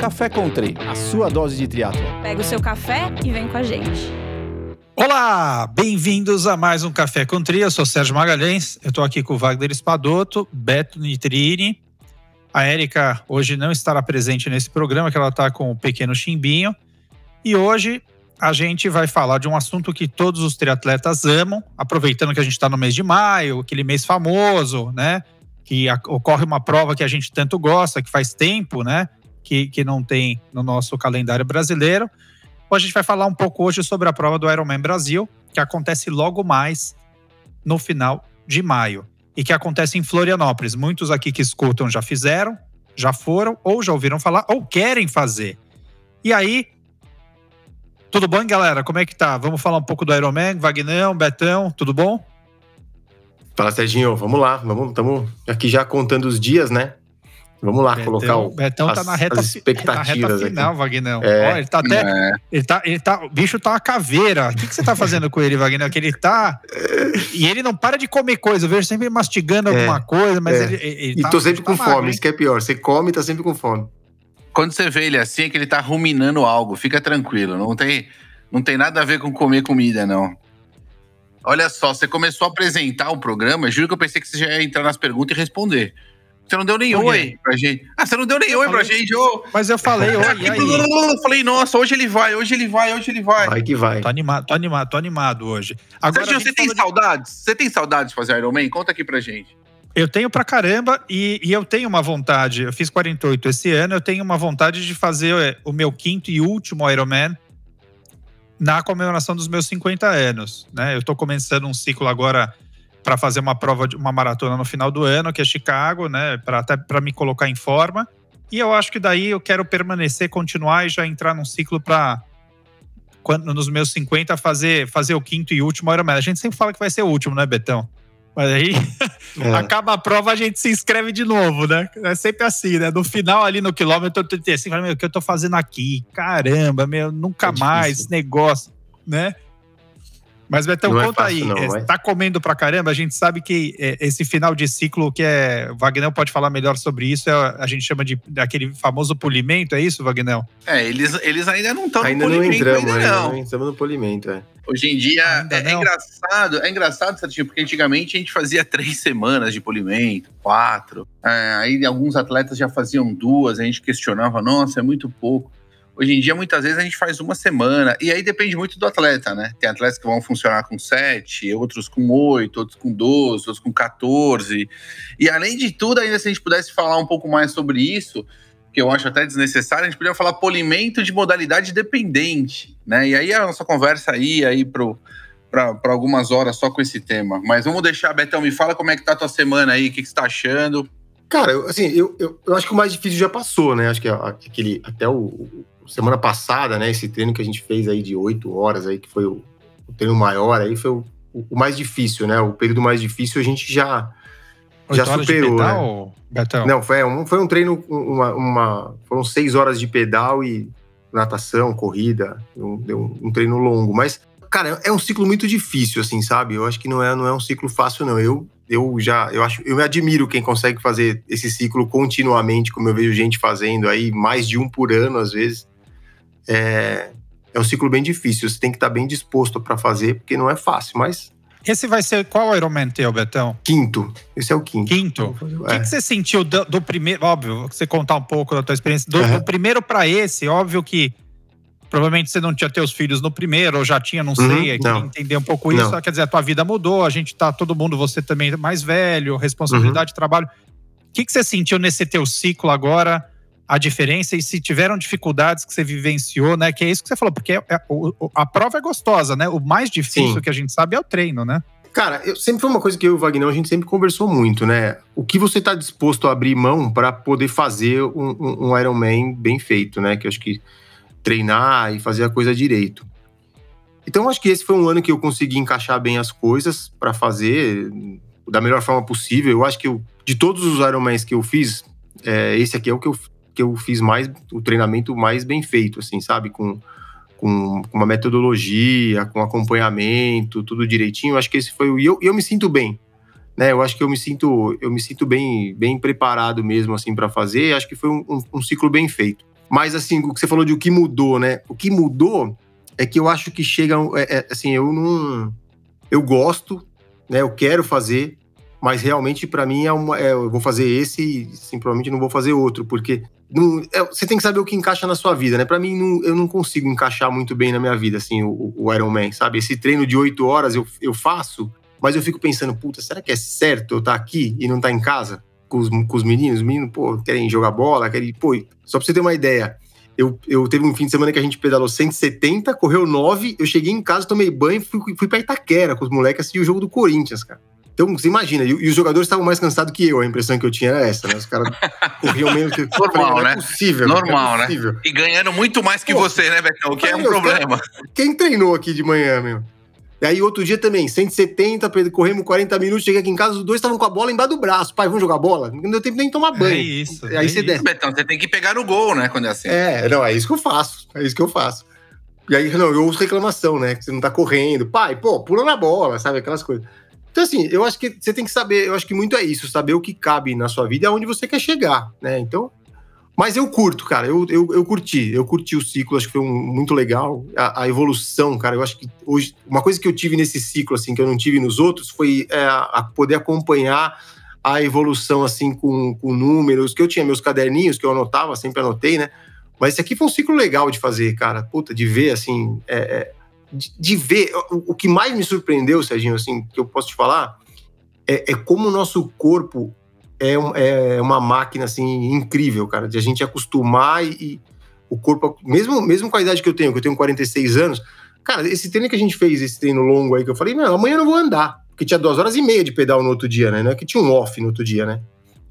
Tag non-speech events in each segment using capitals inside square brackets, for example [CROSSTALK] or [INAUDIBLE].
Café Country, a sua dose de triatlo. Pega o seu café e vem com a gente. Olá, bem-vindos a mais um Café com Tri. Eu sou Sérgio Magalhães. Eu estou aqui com o Wagner Espadoto, Beto Nitrini. A Érica hoje não estará presente nesse programa, que ela está com o pequeno Chimbinho. E hoje a gente vai falar de um assunto que todos os triatletas amam, aproveitando que a gente está no mês de maio, aquele mês famoso, né? Que ocorre uma prova que a gente tanto gosta, que faz tempo, né? Que, que não tem no nosso calendário brasileiro. A gente vai falar um pouco hoje sobre a prova do Ironman Brasil, que acontece logo mais no final de maio e que acontece em Florianópolis. Muitos aqui que escutam já fizeram, já foram ou já ouviram falar ou querem fazer. E aí, tudo bom, galera? Como é que tá? Vamos falar um pouco do Ironman, Vagnão, Betão, tudo bom? Fala, Serginho, vamos lá. Vamos, estamos aqui já contando os dias, né? Vamos lá, Betão, colocar o, Betão tá as, na reta, as expectativas na reta final, aqui. Vagnão. É. Ó, ele tá até. É. Ele tá, ele tá, o bicho tá uma caveira. O que, que você tá fazendo com ele, Wagner? Que ele tá. E ele não para de comer coisa. Eu vejo sempre mastigando É, alguma coisa, mas é. ele, ele E tá, tô sempre tá com magro, fome, hein? isso que é pior. Você come e tá sempre com fome. Quando você vê ele assim, é que ele tá ruminando algo. Fica tranquilo. Não tem, não tem nada a ver com comer comida, não. Olha só, você começou a apresentar o programa. Juro que eu pensei que você já ia entrar nas perguntas e responder. Você não deu nem oi pra gente. Ah, você não deu nem oi pra falei- gente. Ô. Mas eu falei, [LAUGHS] oi, aí? Eu falei, nossa, hoje ele vai, hoje ele vai, hoje ele vai. Vai que vai. Tô animado, tô animado, tô animado hoje. Agora, gente você tem falou de- saudades? Você tem saudades de fazer Iron Man? Conta aqui pra gente. Eu tenho pra caramba e, e eu tenho uma vontade. Eu fiz 48 esse ano, eu tenho uma vontade de fazer é, o meu quinto e último Ironman na comemoração dos meus 50 anos. Né? Eu tô começando um ciclo agora para fazer uma prova de uma maratona no final do ano, que é Chicago, né? Para até para me colocar em forma. E eu acho que daí eu quero permanecer, continuar e já entrar num ciclo para quando nos meus 50 fazer fazer o quinto e último Ironman. A gente sempre fala que vai ser o último, né, Betão? Mas aí [LAUGHS] [LAUGHS] É. acaba a prova, a gente se inscreve de novo, né? É sempre assim, né? No final, ali no quilômetro 35, fala, meu, o que eu tô fazendo aqui? Caramba, meu, nunca É mais esse negócio, né? Mas, Betão, Não é conta fácil, aí. não, é, tá comendo pra caramba? A gente sabe que é, esse final de ciclo que é. O Vagnão pode falar melhor sobre isso. é, a gente chama de daquele famoso polimento, é isso, Vagnão? É, eles, eles ainda não estão Ainda no não polimento, entramos, ainda não. não entramos no polimento. É. Hoje em dia é, é não? engraçado, é engraçado, Serginho, porque antigamente a gente fazia três semanas de polimento, quatro. É, aí alguns atletas já faziam duas, a gente questionava, nossa, é muito pouco. Hoje em dia, muitas vezes, a gente faz uma semana, e aí depende muito do atleta, né? Tem atletas que vão funcionar com sete, outros com oito, outros com 12, outros com 14. E além de tudo, ainda se a gente pudesse falar um pouco mais sobre isso, que eu acho até desnecessário, a gente poderia falar polimento de modalidade dependente, né? E aí a nossa conversa aí, aí pro, para algumas horas só com esse tema. Mas vamos deixar, Betão, me fala como é que tá a tua semana aí, o que, que você tá achando. Cara, eu, assim, eu, eu, eu acho que o mais difícil já passou, né? Acho que aquele, até o- semana passada, né? Esse treino que a gente fez aí de oito horas aí, que foi o, o treino maior aí, foi o, o- mais difícil, né? O período mais difícil a gente já, já superou, né? pedal, Betão? Não, foi um, foi um treino, uma, uma- foram seis horas de pedal e natação, corrida, um, deu um, um treino longo. Mas, cara, é um ciclo muito difícil, assim, sabe? Eu acho que não é, não é um ciclo fácil, não. Eu, eu já, eu acho, eu me admiro quem consegue fazer esse ciclo continuamente, como eu vejo gente fazendo aí, mais de um por ano, às vezes. É, é um ciclo bem difícil. Você tem que estar bem disposto para fazer, porque não é fácil. Mas Esse vai ser qual Ironman teu, Betão? quinto, esse é o quinto. Quinto? O que, É. que você sentiu do, do primeiro? Óbvio, você contar um pouco da tua experiência. Do, Aham. do primeiro para esse, óbvio que provavelmente você não tinha teus filhos no primeiro, ou já tinha, não sei. Uhum, é, queria entender um pouco isso. Não. Quer dizer, a tua vida mudou, a gente tá, todo mundo, você também mais velho, responsabilidade de trabalho. O que, que você sentiu nesse teu ciclo agora? A diferença e se tiveram dificuldades que você vivenciou, né? Que é isso que você falou, porque é- é- o- a prova é gostosa, né? O mais difícil Sim. que a gente sabe é o treino, né? Cara, eu, sempre foi uma coisa que eu e o Wagner, a gente sempre conversou muito, né? O que você está disposto a abrir mão para poder fazer um, um, um Ironman bem feito, né? Que eu acho que treinar e fazer a coisa direito. Então, acho que esse foi um ano que eu consegui encaixar bem as coisas para fazer da melhor forma possível. Eu acho que eu, de todos os Ironmans que eu fiz, é, esse aqui é o que eu, que eu fiz mais, o treinamento mais bem feito, assim, sabe? Com, com, uma metodologia, com acompanhamento, tudo direitinho. Acho que esse foi o. E eu, eu me sinto bem. Né, eu acho que eu me sinto, eu me sinto bem, bem preparado mesmo assim para fazer. Acho que foi um, um- um ciclo bem feito. Mas, assim, o que você falou de o que mudou, né? O que mudou é que eu acho que chega. É, é, assim, eu não. Eu gosto, né? Eu quero fazer, mas realmente para mim é uma. É, eu vou fazer esse e sim, provavelmente não vou fazer outro, porque não, é, você tem que saber o que encaixa na sua vida, né? Para mim, não, eu não consigo encaixar muito bem na minha vida, assim, o, o Iron Man, sabe? Esse treino de oito horas eu, eu faço, mas eu fico pensando, puta, será que é certo eu estar tá aqui e não estar tá em casa com os, com os meninos? Os meninos, pô, querem jogar bola, querem. Pô, só pra você ter uma ideia. Eu, eu teve um fim de semana que a gente pedalou 170, correu 9, eu cheguei em casa, tomei banho e fui, fui pra Itaquera com os moleques assistir o jogo do Corinthians, cara. Então, você imagina, e, e, os jogadores estavam mais cansados que eu, a impressão que eu tinha era essa, né? Os caras corriam menos que. [LAUGHS] Normal, falei, não é né? Possível, Normal, é possível. né? E ganhando muito mais que Pô, você, né, Betão? O que é um problema. quem treinou aqui de manhã, meu? E aí, outro dia também, 170, corremos 40 minutos, cheguei aqui em casa, os dois estavam com a bola embaixo do braço. Pai, vamos jogar bola? Não deu tempo nem de tomar banho. É isso. Aí é você isso. desce. Betão, você tem que pegar no gol, né, quando é assim. É, não, é isso que eu faço. É isso que eu faço. E aí, não, eu ouço reclamação, né? Que você não tá correndo. Pai, pô, pula na bola, sabe? Aquelas coisas. Então, assim, eu acho que você tem que saber, eu acho que muito é isso, saber o que cabe na sua vida e aonde você quer chegar, né? Então. Mas eu curto, cara, eu, eu, eu curti, eu curti o ciclo, acho que foi um, muito legal. A, a, evolução, cara, eu acho que hoje. Uma coisa que eu tive nesse ciclo, assim, que eu não tive nos outros, foi é, a poder acompanhar a evolução, assim, com, com números, que eu tinha meus caderninhos, que eu anotava, sempre anotei, né? Mas esse aqui foi um ciclo legal de fazer, cara. Puta, de ver, assim. É, é, de, de, ver. O, o, que mais me surpreendeu, Serginho, assim, que eu posso te falar, é, é como o nosso corpo é, é, uma máquina, assim, incrível, cara, de a gente acostumar e, e, o corpo, mesmo, mesmo com a idade que eu tenho, que eu tenho 46 anos, cara, esse treino que a gente fez, esse treino longo aí, que eu falei, não, amanhã eu não vou andar, porque tinha duas horas e meia de pedal no outro dia, né? Não é que tinha um off no outro dia, né?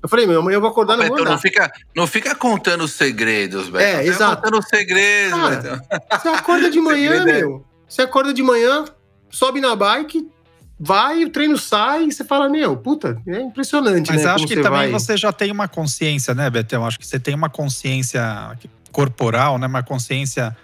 Eu falei, meu, amanhã eu vou acordar, não vou andar. Não fica, não fica contando os segredos, velho. É, exato. contando os segredos, cara, Você acorda de manhã, é meu. Você acorda de manhã, sobe na bike, vai, o treino sai e você fala, meu, puta, é impressionante, Mas né? acho que também vai... você já tem uma consciência, né, Betão? Acho que você tem uma consciência corporal, né? Uma consciência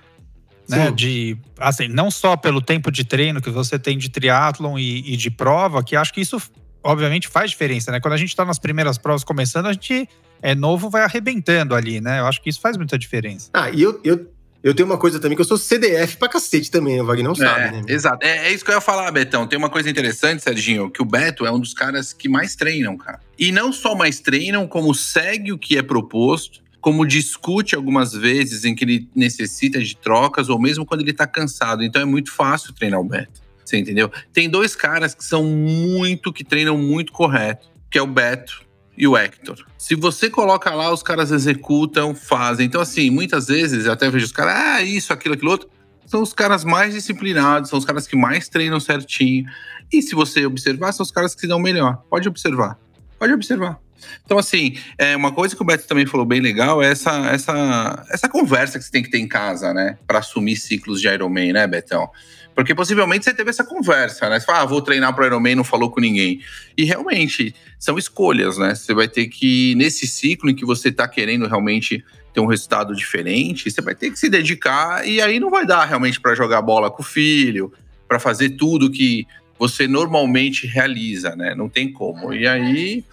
né, de assim, não só pelo tempo de treino que você tem de triatlon e, e, de prova, que acho que isso obviamente faz diferença, né? Quando a gente tá nas primeiras provas começando, a gente é novo, vai arrebentando ali, né? Eu acho que isso faz muita diferença. Ah, e eu, eu eu tenho uma coisa também que eu sou CDF pra cacete também, o Wagner não sabe, é, né? Exato. É, é, isso que eu ia falar, Betão. Tem uma coisa interessante, Serginho, que o Beto é um dos caras que mais treinam, cara. E não só mais treinam, como segue o que é proposto, como discute algumas vezes em que ele necessita de trocas, ou mesmo quando ele tá cansado. Então é muito fácil treinar o Beto. Você entendeu? Tem dois caras que são muito, que treinam muito correto, que é o Beto e o Hector. Se você coloca lá, os caras executam, fazem. Então, assim, muitas vezes eu até vejo os caras, ah, isso, aquilo, aquilo outro. São os caras mais disciplinados, são os caras que mais treinam certinho. E se você observar, são os caras que se dão melhor. Pode observar. Pode observar. Então, assim, é, uma coisa que o Beto também falou bem legal é essa, essa, essa conversa que você tem que ter em casa, né? Para assumir ciclos de Ironman, né, Betão? Porque possivelmente você teve essa conversa, né? Você fala, ah, vou treinar para Ironman, não falou com ninguém. E realmente, são escolhas, né? Você vai ter que, nesse ciclo em que você está querendo realmente ter um resultado diferente, você vai ter que se dedicar e aí não vai dar realmente para jogar bola com o filho, para fazer tudo que você normalmente realiza, né? Não tem como. E aí,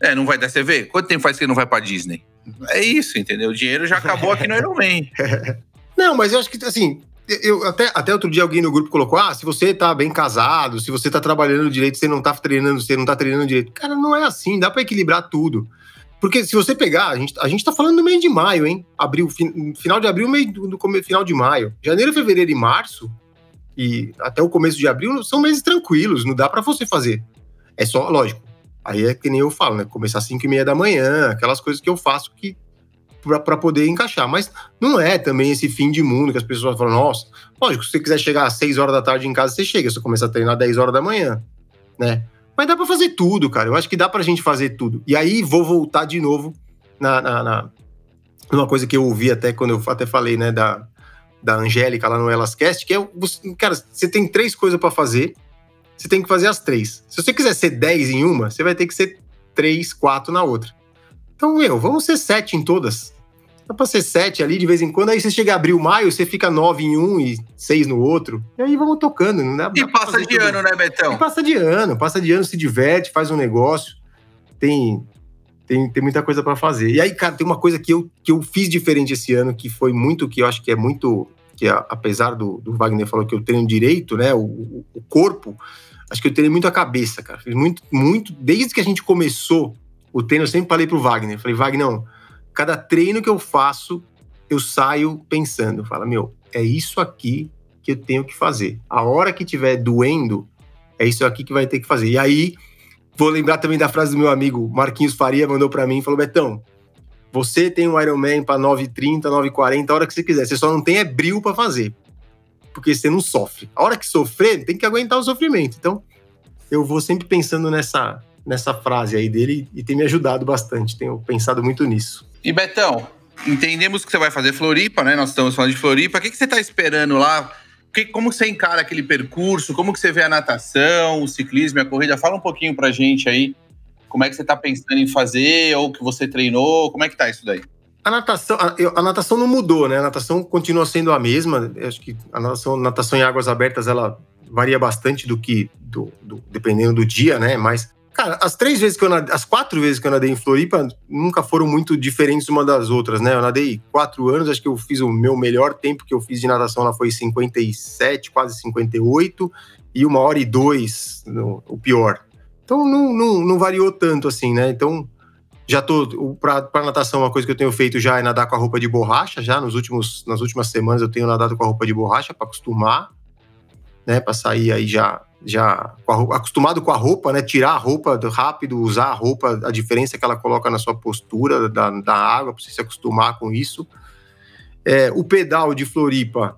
é, não vai dar. Você vê, quanto tempo faz que não vai para Disney? É isso, entendeu? O dinheiro já acabou aqui no Ironman. [LAUGHS] Não, mas eu acho que, assim, eu, até, até outro dia alguém no grupo colocou: ah, se você tá bem casado, se você tá trabalhando direito, você não tá treinando, você não tá treinando direito. Cara, não é assim, dá para equilibrar tudo. Porque se você pegar, a gente, a gente tá falando no meio de maio, hein? Abril, final de abril, meio do, do final de maio. Janeiro, fevereiro e março, e até o começo de abril, são meses tranquilos, não dá para você fazer. É só, lógico. Aí é que nem eu falo, né? Começar às 5 e meia da manhã, aquelas coisas que eu faço que para poder encaixar. Mas não é também esse fim de mundo que as pessoas falam, nossa, lógico, se você quiser chegar às 6 horas da tarde em casa, você chega, você começa a treinar às 10 horas da manhã, né? Mas dá para fazer tudo, cara. Eu acho que dá pra gente fazer tudo. E aí vou voltar de novo na, na, na uma coisa que eu ouvi até quando eu até falei, né, da, da Angélica lá no Elascast, que é, cara, você tem três coisas para fazer, você tem que fazer as três. Se você quiser ser 10 em uma, você vai ter que ser 3, 4 na outra. Então, meu, vamos ser 7 em todas. Dá pra ser sete ali de vez em quando. Aí você chega a abril, maio, você fica nove em um e seis no outro. E aí vamos tocando. Não dá, e passa de ano, né, Betão? E passa de ano, passa de ano, se diverte, faz um negócio. Tem. tem, tem muita coisa para fazer. E aí, cara, tem uma coisa que eu, que eu fiz diferente esse ano, que foi muito, que eu acho que é muito, que é, apesar do, do Wagner falou que eu treino direito, né, o, o corpo, acho que eu treinei muito a cabeça, cara. Fiz muito, muito, desde que a gente começou o treino, eu sempre falei pro Wagner, falei, Wagner, não, cada treino que eu faço, eu saio pensando, fala, meu, é isso aqui que eu tenho que fazer. A hora que tiver doendo, é isso aqui que vai ter que fazer. E aí, vou lembrar também da frase do meu amigo Marquinhos Faria, mandou para mim, falou, Betão, você tem um Ironman para 9,30, 9,40, a hora que você quiser. Você só não tem é bril para fazer. Porque você não sofre. A hora que sofrer, tem que aguentar o sofrimento. Então, eu vou sempre pensando nessa, nessa frase aí dele e tem me ajudado bastante. Tenho pensado muito nisso. E Betão, entendemos que você vai fazer Floripa, né? Nós estamos falando de Floripa. O que, que você está esperando lá? Que, como você encara aquele percurso? Como que você vê a natação, o ciclismo e a corrida? Fala um pouquinho pra gente aí. Como é que você está pensando em fazer ou que você treinou? Como é que tá isso daí? A natação, a, a, natação não mudou, né? A natação continua sendo a mesma. Eu acho que a natação, natação em águas abertas ela varia bastante do que do, do, dependendo do dia, né? Mas Cara, as três vezes que eu nadei, as quatro vezes que eu nadei em Floripa nunca foram muito diferentes uma das outras, né? Eu nadei quatro anos, acho que eu fiz o meu melhor tempo que eu fiz de natação lá foi 57, quase 58, e uma hora e dois, no, o pior. Então não, não, não variou tanto assim, né? Então já tô para natação uma coisa que eu tenho feito já é nadar com a roupa de borracha já nos últimos nas últimas semanas eu tenho nadado com a roupa de borracha para acostumar né para sair aí já já acostumado com a roupa, né? Tirar a roupa rápido, usar a roupa, a diferença que ela coloca na sua postura da, da água, para você se acostumar com isso. É, o pedal de Floripa,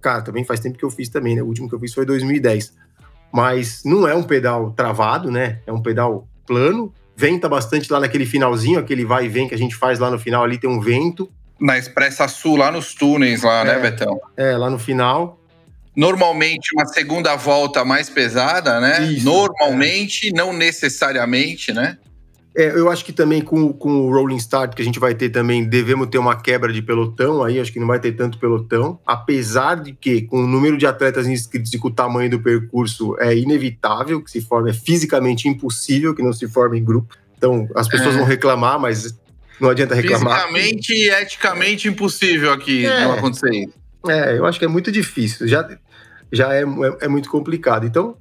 cara, também faz tempo que eu fiz também, né? O último que eu fiz foi 2010. Mas não é um pedal travado, né? É um pedal plano. Venta bastante lá naquele finalzinho, aquele vai e vem que a gente faz lá no final ali, tem um vento. Na Expressa Sul, lá nos túneis, lá, né, é, né, Betão? É, lá no final normalmente uma segunda volta mais pesada, né? Isso, normalmente, é. não necessariamente, né? É, eu acho que também com, com o Rolling Start que a gente vai ter também, devemos ter uma quebra de pelotão aí, acho que não vai ter tanto pelotão, apesar de que com o número de atletas inscritos e com o tamanho do percurso é inevitável que se forme, é fisicamente impossível que não se forme em grupo. Então as pessoas é. vão reclamar, mas não adianta reclamar. Fisicamente e eticamente impossível aqui é. não acontecer isso. É, eu acho que é muito difícil. Já, já é, é, é, muito complicado. Então,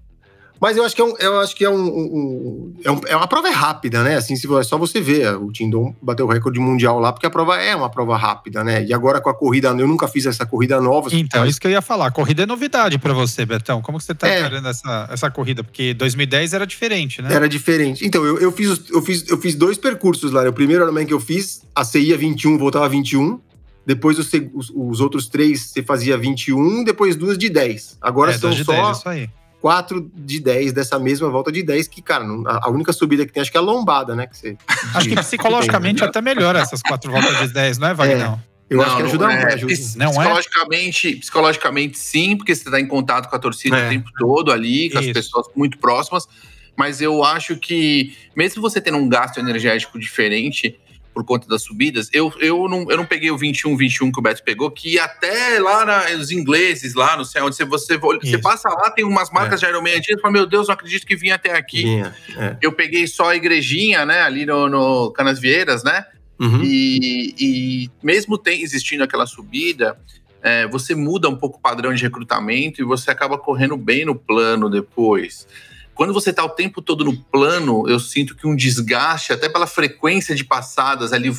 mas eu acho que é um, eu acho que é um, um, é, um, é uma prova rápida, né? Assim, se é só você ver, o Tindon bateu o recorde mundial lá porque a prova é uma prova rápida, né? E agora com a corrida, eu nunca fiz essa corrida nova. Então, isso que eu ia falar, a corrida é novidade para você, Betão. Como que você tá é. encarando essa, essa corrida? Porque 2010 era diferente, né? Era diferente. Então, eu, eu, fiz, eu, fiz, eu fiz dois percursos lá. O primeiro Ironman que eu fiz, a CIA 21 voltava 21, depois os, os, os, outros três você fazia 21, depois duas de 10. Agora é, são só 10, quatro de 10 dessa mesma volta de 10, que, cara, a única subida que tem acho que é a lombada, né? Que você, [LAUGHS] acho que psicologicamente né? até melhora essas quatro voltas de 10, não é, Wagner? É. Eu não, acho que ajuda é, ajuda. Não é? psicologicamente, é? psicologicamente sim, porque você está em contato com a torcida é. o tempo todo ali, com Isso. as pessoas muito próximas. Mas eu acho que, mesmo você tendo um gasto energético diferente, por conta das subidas. Eu, eu, não, eu não peguei o 21, 21 que o Beto pegou, que até lá na, os ingleses, lá no céu, onde você, você, você passa lá, tem umas marcas é. de Ironman antigas, fala, meu Deus, não acredito que vinha até aqui. é. Eu peguei só a igrejinha, né, ali no, no Canasvieiras, né? Uhum. E, e mesmo tem, existindo aquela subida, é, você muda um pouco o padrão de recrutamento e você acaba correndo bem no plano depois. Quando você está o tempo todo no plano, eu sinto que um desgaste, até pela frequência de passadas ali,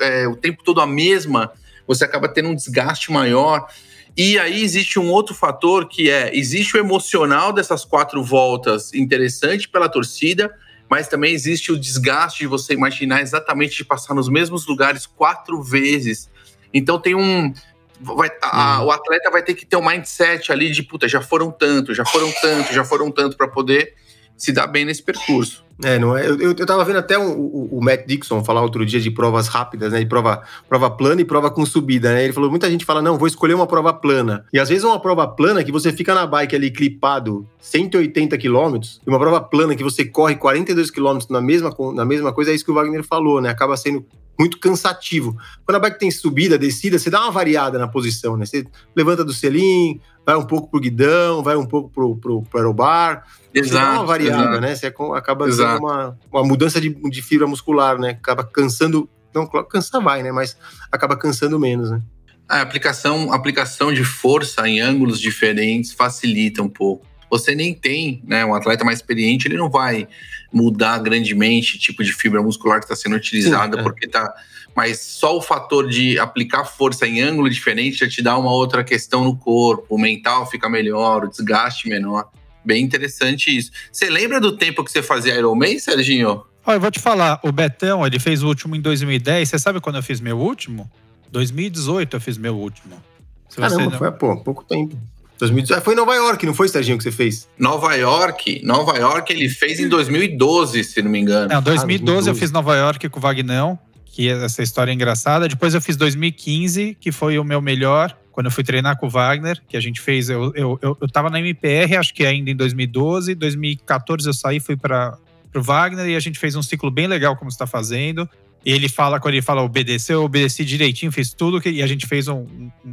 é, o tempo todo a mesma, você acaba tendo um desgaste maior. E aí existe um outro fator que é: existe o emocional dessas quatro voltas interessante pela torcida, mas também existe o desgaste de você imaginar exatamente de passar nos mesmos lugares quatro vezes. Então tem um. Vai, a, uhum. o atleta vai ter que ter um mindset ali de puta, já foram tanto, já foram tanto, já foram tanto para poder se dá bem nesse percurso. É, não é? Eu, eu, eu tava vendo até o, o, o, Matt Dixon falar outro dia de provas rápidas, né? De prova, prova plana e prova com subida, né? Ele falou: muita gente fala, não, vou escolher uma prova plana. E às vezes é uma prova plana que você fica na bike ali clipado 180 quilômetros, e uma prova plana que você corre 42 quilômetros na mesma, na mesma coisa, é isso que o Wagner falou, né? Acaba sendo muito cansativo. Quando a bike tem subida, descida, você dá uma variada na posição, né? Você levanta do selim, vai um pouco pro guidão, vai um pouco pro, pro, pro aerobar. Exato, você dá uma variada, exato. né? Você acaba tendo uma, uma mudança de, de fibra muscular, né? Acaba cansando, não, cansar vai, né? Mas acaba cansando menos, né? A aplicação, aplicação de força em ângulos diferentes facilita um pouco. Você nem tem, né? Um atleta mais experiente, ele não vai mudar grandemente o tipo de fibra muscular que está sendo utilizada, Sim, é. porque tá. Mas só o fator de aplicar força em ângulo diferente já te dá uma outra questão no corpo, o mental fica melhor, o desgaste menor. Bem interessante isso. Você lembra do tempo que você fazia Ironman, Serginho? Olha, eu vou te falar, o Betão, ele fez o último em 2010. Você sabe quando eu fiz meu último? 2018 eu fiz meu último. Se Caramba, não... foi há pouco, pouco tempo. 2018. Foi em Nova York, não foi, Serginho, que você fez? Nova York, Nova York ele fez em 2012, se não me engano. Não, 2012, ah, 2012. eu fiz Nova York com o Vagnão, que essa história é engraçada. Depois eu fiz 2015, que foi o meu melhor, quando eu fui treinar com o Wagner, que a gente fez. Eu, eu, eu, eu tava na MPR, acho que ainda em 2012. 2014 eu saí, fui para o Wagner e a gente fez um ciclo bem legal, como você está fazendo. E ele fala, quando ele fala obedecer, eu obedeci direitinho, fiz tudo que, e a gente fez um,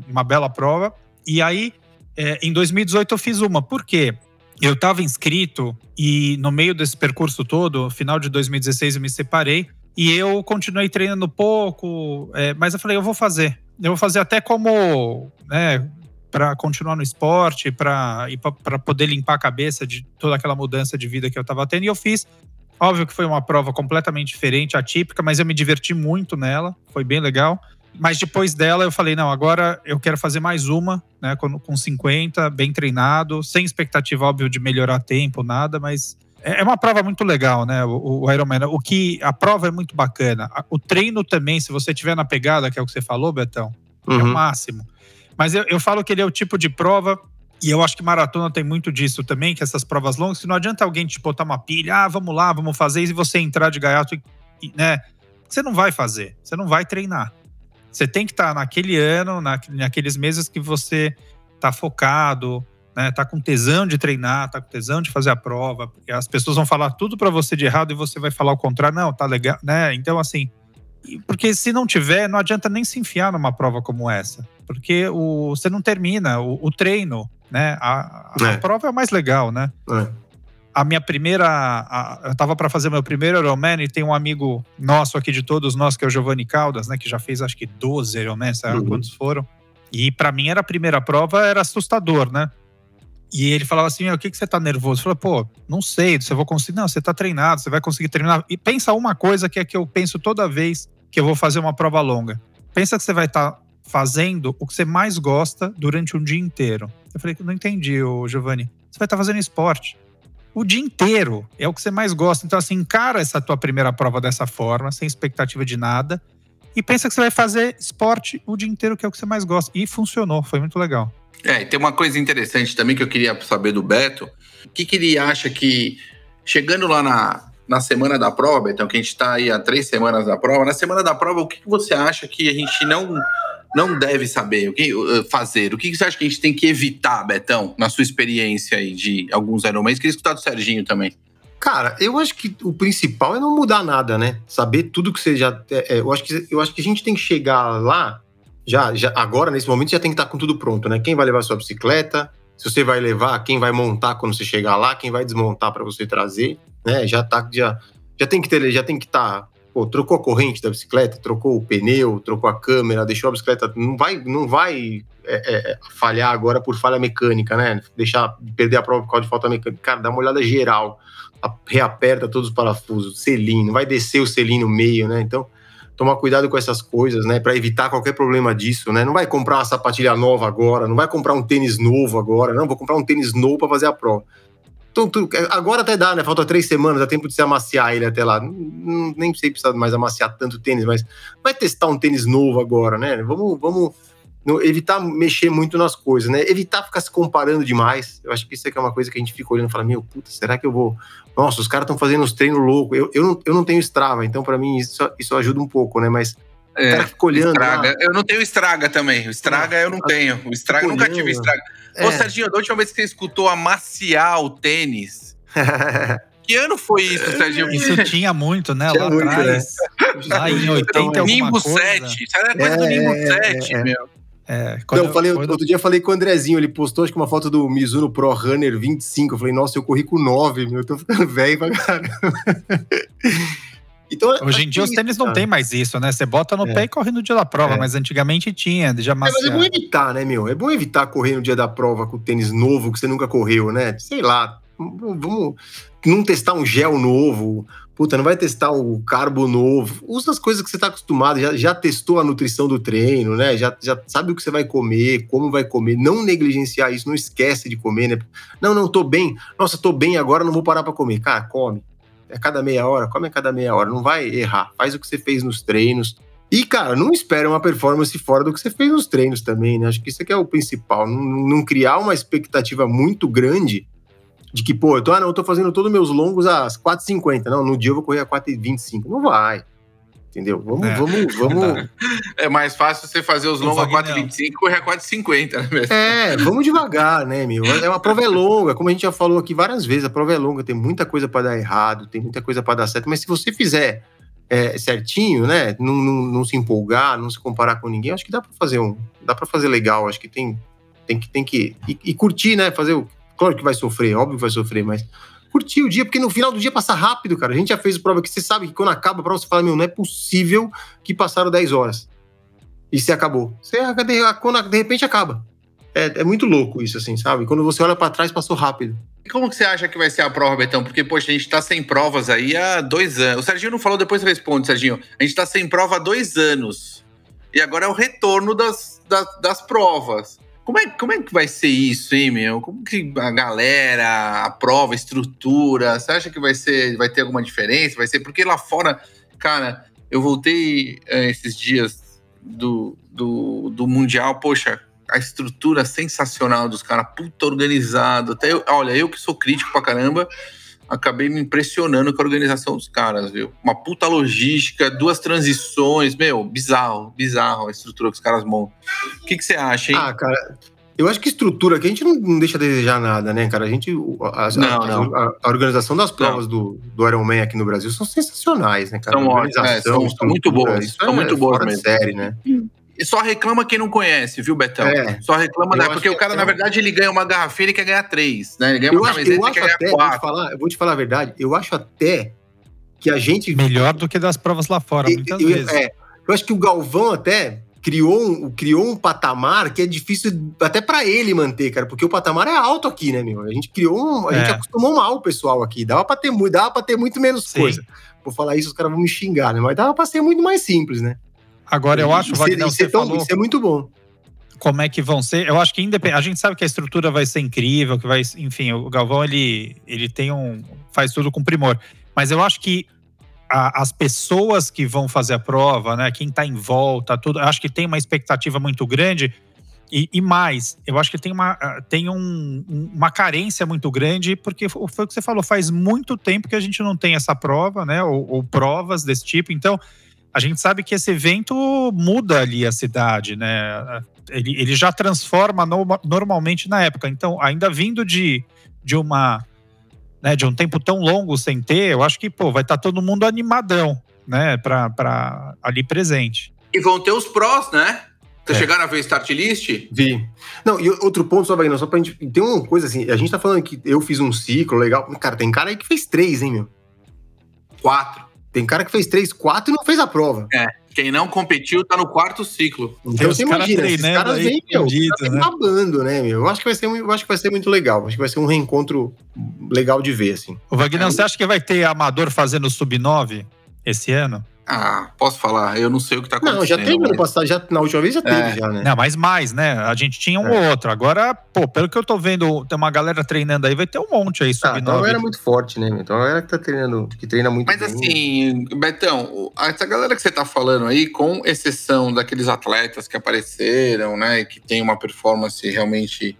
uma bela prova. E aí, é, em 2018, eu fiz uma. Por quê? Eu estava inscrito e no meio desse percurso todo, final de 2016, eu me separei e eu continuei treinando pouco, é, mas eu falei, eu vou fazer. Eu vou fazer até como, né, para continuar no esporte, para poder limpar a cabeça de toda aquela mudança de vida que eu estava tendo. E eu fiz. Óbvio que foi uma prova completamente diferente, atípica, mas eu me diverti muito nela, foi bem legal. Mas depois dela eu falei, não, agora eu quero fazer mais uma, né, com, com 50, bem treinado, sem expectativa, óbvio, de melhorar tempo, nada, mas é, é uma prova muito legal, né, o, o Ironman. O que, a prova é muito bacana. O treino também, se você tiver na pegada, que é o que você falou, Betão, uhum. é o uhum. máximo. Mas eu, eu falo que ele é o tipo de prova e eu acho que maratona tem muito disso também, que essas provas longas, que não adianta alguém te botar uma pilha, ah, vamos lá, vamos fazer isso, e você entrar de gaiato, e, né? Você não vai fazer, você não vai treinar. Você tem que estar tá naquele ano, na, naqueles meses que você está focado, né? Tá com tesão de treinar, tá com tesão de fazer a prova. Porque as pessoas vão falar tudo para você de errado e você vai falar o contrário. Não, tá legal, né? Então, assim, porque se não tiver, não adianta nem se enfiar numa prova como essa. Porque o, você não termina o, o treino, né? A, a, é. a, prova é mais legal, né? É. A minha primeira. A, eu tava para fazer meu primeiro Ironman e tem um amigo nosso aqui de todos nós, que é o Giovanni Caldas, né? Que já fez acho que 12 Ironman, sabe uhum. quantos foram? E para mim era a primeira prova, era assustador, né? E ele falava assim: o que, que você tá nervoso? Eu falei, pô, não sei, você vai conseguir. Não, você tá treinado, você vai conseguir treinar. E pensa uma coisa que é que eu penso toda vez que eu vou fazer uma prova longa. Pensa que você vai estar tá fazendo o que você mais gosta durante um dia inteiro. Eu falei, não entendi, ô Giovanni. Você vai estar tá fazendo esporte. O dia inteiro é o que você mais gosta. Então, assim, encara essa tua primeira prova dessa forma, sem expectativa de nada. E pensa que você vai fazer esporte o dia inteiro, que é o que você mais gosta. E funcionou, foi muito legal. É, e tem uma coisa interessante também que eu queria saber do Beto. O que, que ele acha que, chegando lá na, na semana da prova, então que a gente está aí há três semanas da prova, na semana da prova, o que, que você acha que a gente não não deve saber, o que uh, fazer? O que você acha que a gente tem que evitar, Betão, na sua experiência aí de alguns aeromães? Queria escutar do Serginho também. Cara, eu acho que o principal é não mudar nada, né? Saber tudo que você já. É, eu, acho que, eu acho que a gente tem que chegar lá, já, já agora, nesse momento, já tem que estar com tudo pronto, né? Quem vai levar sua bicicleta, se você vai levar, quem vai montar quando você chegar lá, quem vai desmontar para você trazer, né? Já tá, já, já tem que ter, já tem que estar tá pô, trocou a corrente da bicicleta, trocou o pneu, trocou a câmera, deixou a bicicleta. Não vai, não vai é, é, falhar agora por falha mecânica, né? Deixar perder a prova por causa de falta mecânica. Cara, dá uma olhada geral, reaperta todos os parafusos, selim, não vai descer o selim no meio, né? Então, tomar cuidado com essas coisas, né? Para evitar qualquer problema disso, né? Não vai comprar uma sapatilha nova agora, não vai comprar um tênis novo agora, não. Vou comprar um tênis novo para fazer a prova então, tu, agora até dá, né? Falta três semanas, dá tempo de se amaciar ele até lá. Não, nem sei precisar mais amaciar tanto tênis, mas vai testar um tênis novo agora, né? Vamos, vamos evitar mexer muito nas coisas, né? Evitar ficar se comparando demais. Eu acho que isso é, é uma coisa que a gente fica olhando e fala: Meu, puta, será que eu vou. Nossa, os caras estão fazendo os treinos loucos. Eu, eu, não, eu não tenho Strava, então para mim isso, isso ajuda um pouco, né? Mas é, o cara fica olhando. Estraga. Lá. Eu não tenho estraga também. O estraga eu não tenho. O estraga eu nunca tive estraga. É. Ô, Serginho, da última vez que você escutou amaciar o tênis, [LAUGHS] Que ano foi isso, Serginho? Isso tinha muito, né? Tinha lá muito, atrás. Lá em 80 alguma Nimbo coisa. 7. Isso era coisa do É, Nimbo é, 7, é. meu. É, Não, quando, eu falei, quando- outro dia eu falei com o Andrezinho, ele postou acho que uma foto do Mizuno Pro Runner 25. Eu falei, nossa, eu corri com 9, meu, eu tô ficando velho pra caramba. Então, Hoje em dia os tênis não tem mais isso, né? Você bota no É. pé e corre no dia da prova, É. mas antigamente tinha, já É, mas é bom evitar, né, meu? É bom evitar correr no dia da prova com tênis novo que você nunca correu, né? Sei lá, vamos não testar um gel novo. Puta, não vai testar o carbo novo. Usa as coisas que você tá acostumado, já, já testou a nutrição do treino, né? Já, já sabe o que você vai comer, como vai comer. Não negligenciar isso, não esquece de comer, né? Não, não, tô bem. Nossa, tô bem agora, não vou parar pra comer. Cara, come. É cada meia hora, come a cada meia hora. Não vai errar. Faz o que você fez nos treinos. E, cara, não espera uma performance fora do que você fez nos treinos também, né? Acho que isso aqui é o principal. Não, não criar uma expectativa muito grande de que, pô, eu tô, ah, não, eu tô fazendo todos meus longos às 4h50. Não, no dia eu vou correr a 4h25. Não vai. Entendeu? Vamos, É, vamos, vamos. É mais fácil você fazer os longos a Wagner. 4,25 e correr a 4,50, né, mesmo? É, vamos devagar, né, meu? É uma prova é longa, como a gente já falou aqui várias vezes, a prova é longa, tem muita coisa para dar errado, tem muita coisa para dar certo, mas se você fizer é, certinho, né, não, não, não se empolgar, não se comparar com ninguém, acho que dá para fazer um, dá para fazer legal, acho que tem, tem que, tem que e, e curtir, né, fazer o, claro que vai sofrer, óbvio que vai sofrer, mas curtir o dia, porque no final do dia passa rápido, cara. A gente já fez prova que você sabe que quando acaba a prova, você fala, meu, não é possível que passaram 10 horas. E você acabou. Você, quando, de repente acaba. É, é muito louco isso, assim, sabe? Quando você olha pra trás, passou rápido. E como que você acha que vai ser a prova, Betão? Porque, poxa, a gente tá sem provas aí há dois anos. O Serginho não falou, depois responde, Serginho. A gente tá sem prova há dois anos. E agora é o retorno das, das, das provas. Como é, como é que vai ser isso, hein, meu? Como que a galera, a prova, a estrutura, você acha que vai ser, vai ter alguma diferença? Vai ser porque lá fora, cara, eu voltei eh, esses dias do, do, do Mundial, poxa, a estrutura sensacional dos caras, puta organizado. Até eu, olha, eu que sou crítico pra caramba, acabei me impressionando com a organização dos caras, viu? Uma puta logística, duas transições, meu, bizarro, bizarro a estrutura que os caras montam. O que, que você acha, hein? Ah, cara, eu acho que estrutura aqui a gente não, deixa a desejar nada, né, cara? A gente. as- Não, a, não. A, a organização das provas do, do Ironman aqui no Brasil são sensacionais, né, cara? São ótimas, é, são- são muito boas, Isso são é muito boas mesmo. série, né? E só reclama quem não conhece, viu, Betão? É. Só reclama, Eu né? Porque que o cara, é- na verdade, ele ganha uma garrafinha e quer ganhar três, né? Ele ganha Eu uma acho, camiseta eu e quer até, ganhar vou te, quatro. falar, eu vou te falar a verdade, eu acho até que a gente Melhor do que das provas lá fora, muitas eu, vezes. é, eu acho que o Galvão até criou um, criou um patamar que é difícil até pra ele manter, cara, porque o patamar é alto aqui, né, meu? A gente criou um, a É. gente acostumou mal o pessoal aqui, dava pra ter muito, dava para ter muito menos Sim. coisa. Vou falar isso, os caras vão me xingar, né? Mas dava pra ser muito mais simples, né? Agora, eu acho, Isso- Wagner, isso, é tão- falou isso é muito bom. como é que vão ser. Eu acho que independ... a gente sabe que a estrutura vai ser incrível, que vai, enfim, o Galvão ele, ele tem um faz tudo com primor. Mas eu acho que a- as pessoas que vão fazer a prova, né, quem tá em volta, tudo, eu acho que tem uma expectativa muito grande. E, e mais, eu acho que tem uma, ah, tem um- um- uma carência muito grande, porque fo- foi o que você falou, faz muito tempo que a gente não tem essa prova, né? Ou, ou provas desse tipo. Então, a gente sabe que esse evento muda ali a cidade, né? Ele, ele já transforma no- normalmente na época. Então, ainda vindo de, de uma né, de um tempo tão longo sem ter, eu acho que pô, vai estar todo mundo animadão, né, pra, pra ali presente. E vão ter os prós, né? Vocês É. chegaram a ver start list? Vi. Não, e outro ponto só, Wagner, só pra gente. Tem uma coisa assim, a gente tá falando que eu fiz um ciclo legal. Cara, tem cara aí que fez três, hein, meu? Quatro. Tem cara que fez três, quatro e não fez a prova. Quem não competiu tá no quarto ciclo. Então você caras imagina, esses caras vêm, meu, tá né? babando, né, meu? Eu acho que vai ser, eu acho que vai ser muito legal. Acho que vai ser um reencontro legal de ver, assim. O Wagner, você acha que vai ter amador fazendo sub-9 esse ano? Ah, posso falar? Eu não sei o que tá acontecendo. Não, já teve ano passado, já, na última vez já teve, É. já, né? Não, mas mais, né? A gente tinha um É. ou outro. Agora, pô, pelo que eu tô vendo, tem uma galera treinando aí, vai ter um monte aí, Tá, então sub-9. era muito forte, né? meu? Então era que tá treinando, que treina muito Mas bem. assim, Betão, essa galera que você tá falando aí, com exceção daqueles atletas que apareceram, né, e que tem uma performance realmente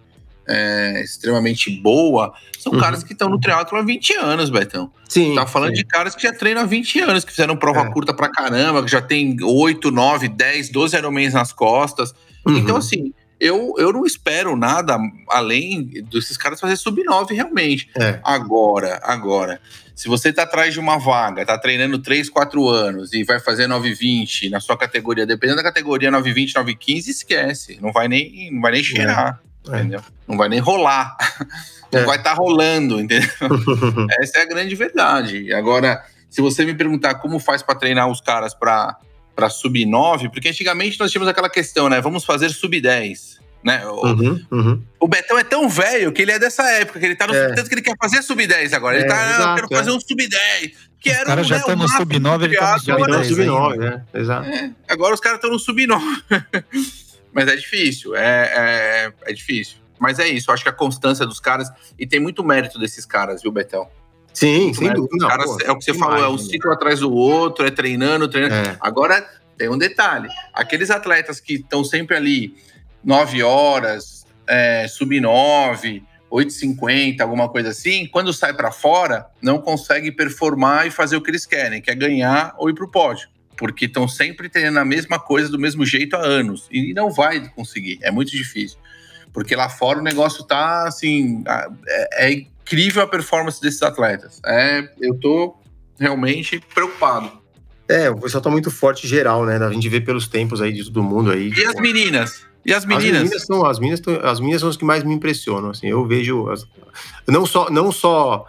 é, extremamente boa, são Uhum. caras que estão no triatlo há 20 anos, Betão. Sim. Tá falando sim. de caras que já treinam há 20 anos, que fizeram prova É. curta pra caramba, que já tem 8, 9, 10, 12 Ironmans nas costas. Uhum. Então, assim, eu, eu não espero nada além desses caras fazer sub-9 realmente. É. Agora, agora, se você tá atrás de uma vaga, tá treinando 3, 4 anos e vai fazer 9,20 na sua categoria, dependendo da categoria 9,20, 9,15, esquece. Não vai nem, não vai nem cheirar, É. entendeu? Não vai nem rolar. [LAUGHS] Não É. vai estar rolando, entendeu? [LAUGHS] Essa é a grande verdade. Agora, se você me perguntar como faz para treinar os caras para para sub 9, porque antigamente nós tínhamos aquela questão, né? Vamos fazer sub 10, né? O, Uhum, uhum. o Betão é tão velho que ele é dessa época, que ele tá no É. tanto que ele quer fazer sub 10 agora. Ele É, tá, ah, eu exato, quero é. fazer um sub 10. Que Os era caras um, já né, estão o no máximo sub-9, ele tá no tá sub-9, ainda. né? Exato. Agora os caras estão no sub 9. [LAUGHS] Mas é difícil, é, é, é difícil. Mas é isso, acho que a constância dos caras, e tem muito mérito desses caras, viu, Betão? Sim, Muito sem dúvida. Não, pô, é o que você falou, é um né? ciclo atrás do outro, é treinando, treinando. É. Agora, tem um detalhe: aqueles atletas que estão sempre ali 9 horas, é, sub 9, 8,50, alguma coisa assim, quando sai para fora, não consegue performar e fazer o que eles querem, que é ganhar ou ir pro pódio. Porque estão sempre treinando a mesma coisa do mesmo jeito há anos. E não vai conseguir, é muito difícil. Porque lá fora o negócio tá assim. É, é incrível a performance desses atletas. É, eu tô realmente preocupado. É, o pessoal tá muito forte geral, né? A gente vê pelos tempos aí de todo mundo aí. E as Pô, meninas? E as As meninas? meninas são as meninas, as meninas são as que mais me impressionam. Assim, eu vejo as- não só não só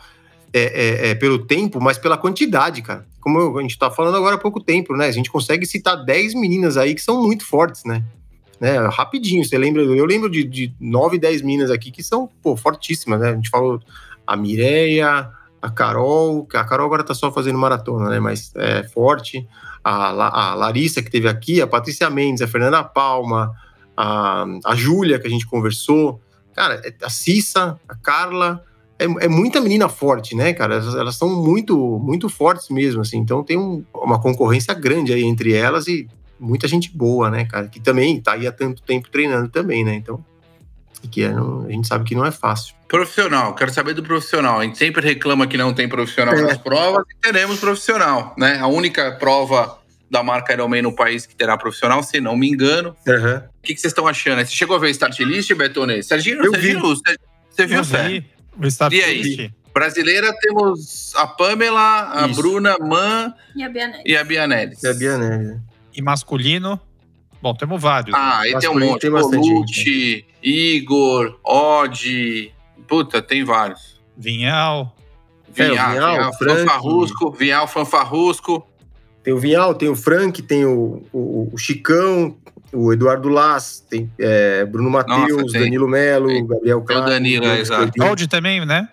é, é, é, pelo tempo, mas pela quantidade, cara. Como a gente tá falando agora há pouco tempo, né? A gente consegue citar 10 meninas aí que são muito fortes, né? né? Rapidinho, você lembra? Eu lembro de, de 9, 10 meninas aqui que são pô, fortíssimas, né? A gente falou a Mireia, a Carol, que a Carol agora tá só fazendo maratona, né? Mas é forte. A, La- a Larissa que teve aqui, a Patrícia Mendes, a Fernanda Palma, a, a Júlia, que a gente conversou, cara, é- a Cissa, a Carla, é, é muita menina forte, né, cara? Elas, elas são muito, muito fortes mesmo, assim. Então tem um- uma concorrência grande aí entre elas e muita gente boa, né, cara? Que também tá aí há tanto tempo treinando também, né? Então, que é, não- a gente sabe que não é fácil. Profissional, quero saber do profissional. A gente sempre reclama que não tem profissional É. nas provas e teremos profissional, né? A única prova da marca Ironman no país que terá profissional, se não me engano. O que, que vocês estão achando? Você chegou a ver o start list, Betone? Serginho, Eu você vi. viu? Você, você viu, E aí? Brasileira temos a Pamela, a Isso. Bruna, Man E a Bianelli. e a. É Bianelli. E masculino, bom, temos vários. Ah, aí tem um monte. tem bastante Colucci, Igor, Odd. Puta, tem vários. Vinhal. É, Vinhal, Vinhal, Vinhal Frank. Fanfarrusco, Vinhal Fanfarrusco. Tem o Vinhal, tem o Frank, tem o, o, o Chicão, o Eduardo Las, tem é, Bruno Matheus, tem. Danilo Melo, Tem. Gabriel Tem o. Danilo, é, exato. Toad também, né?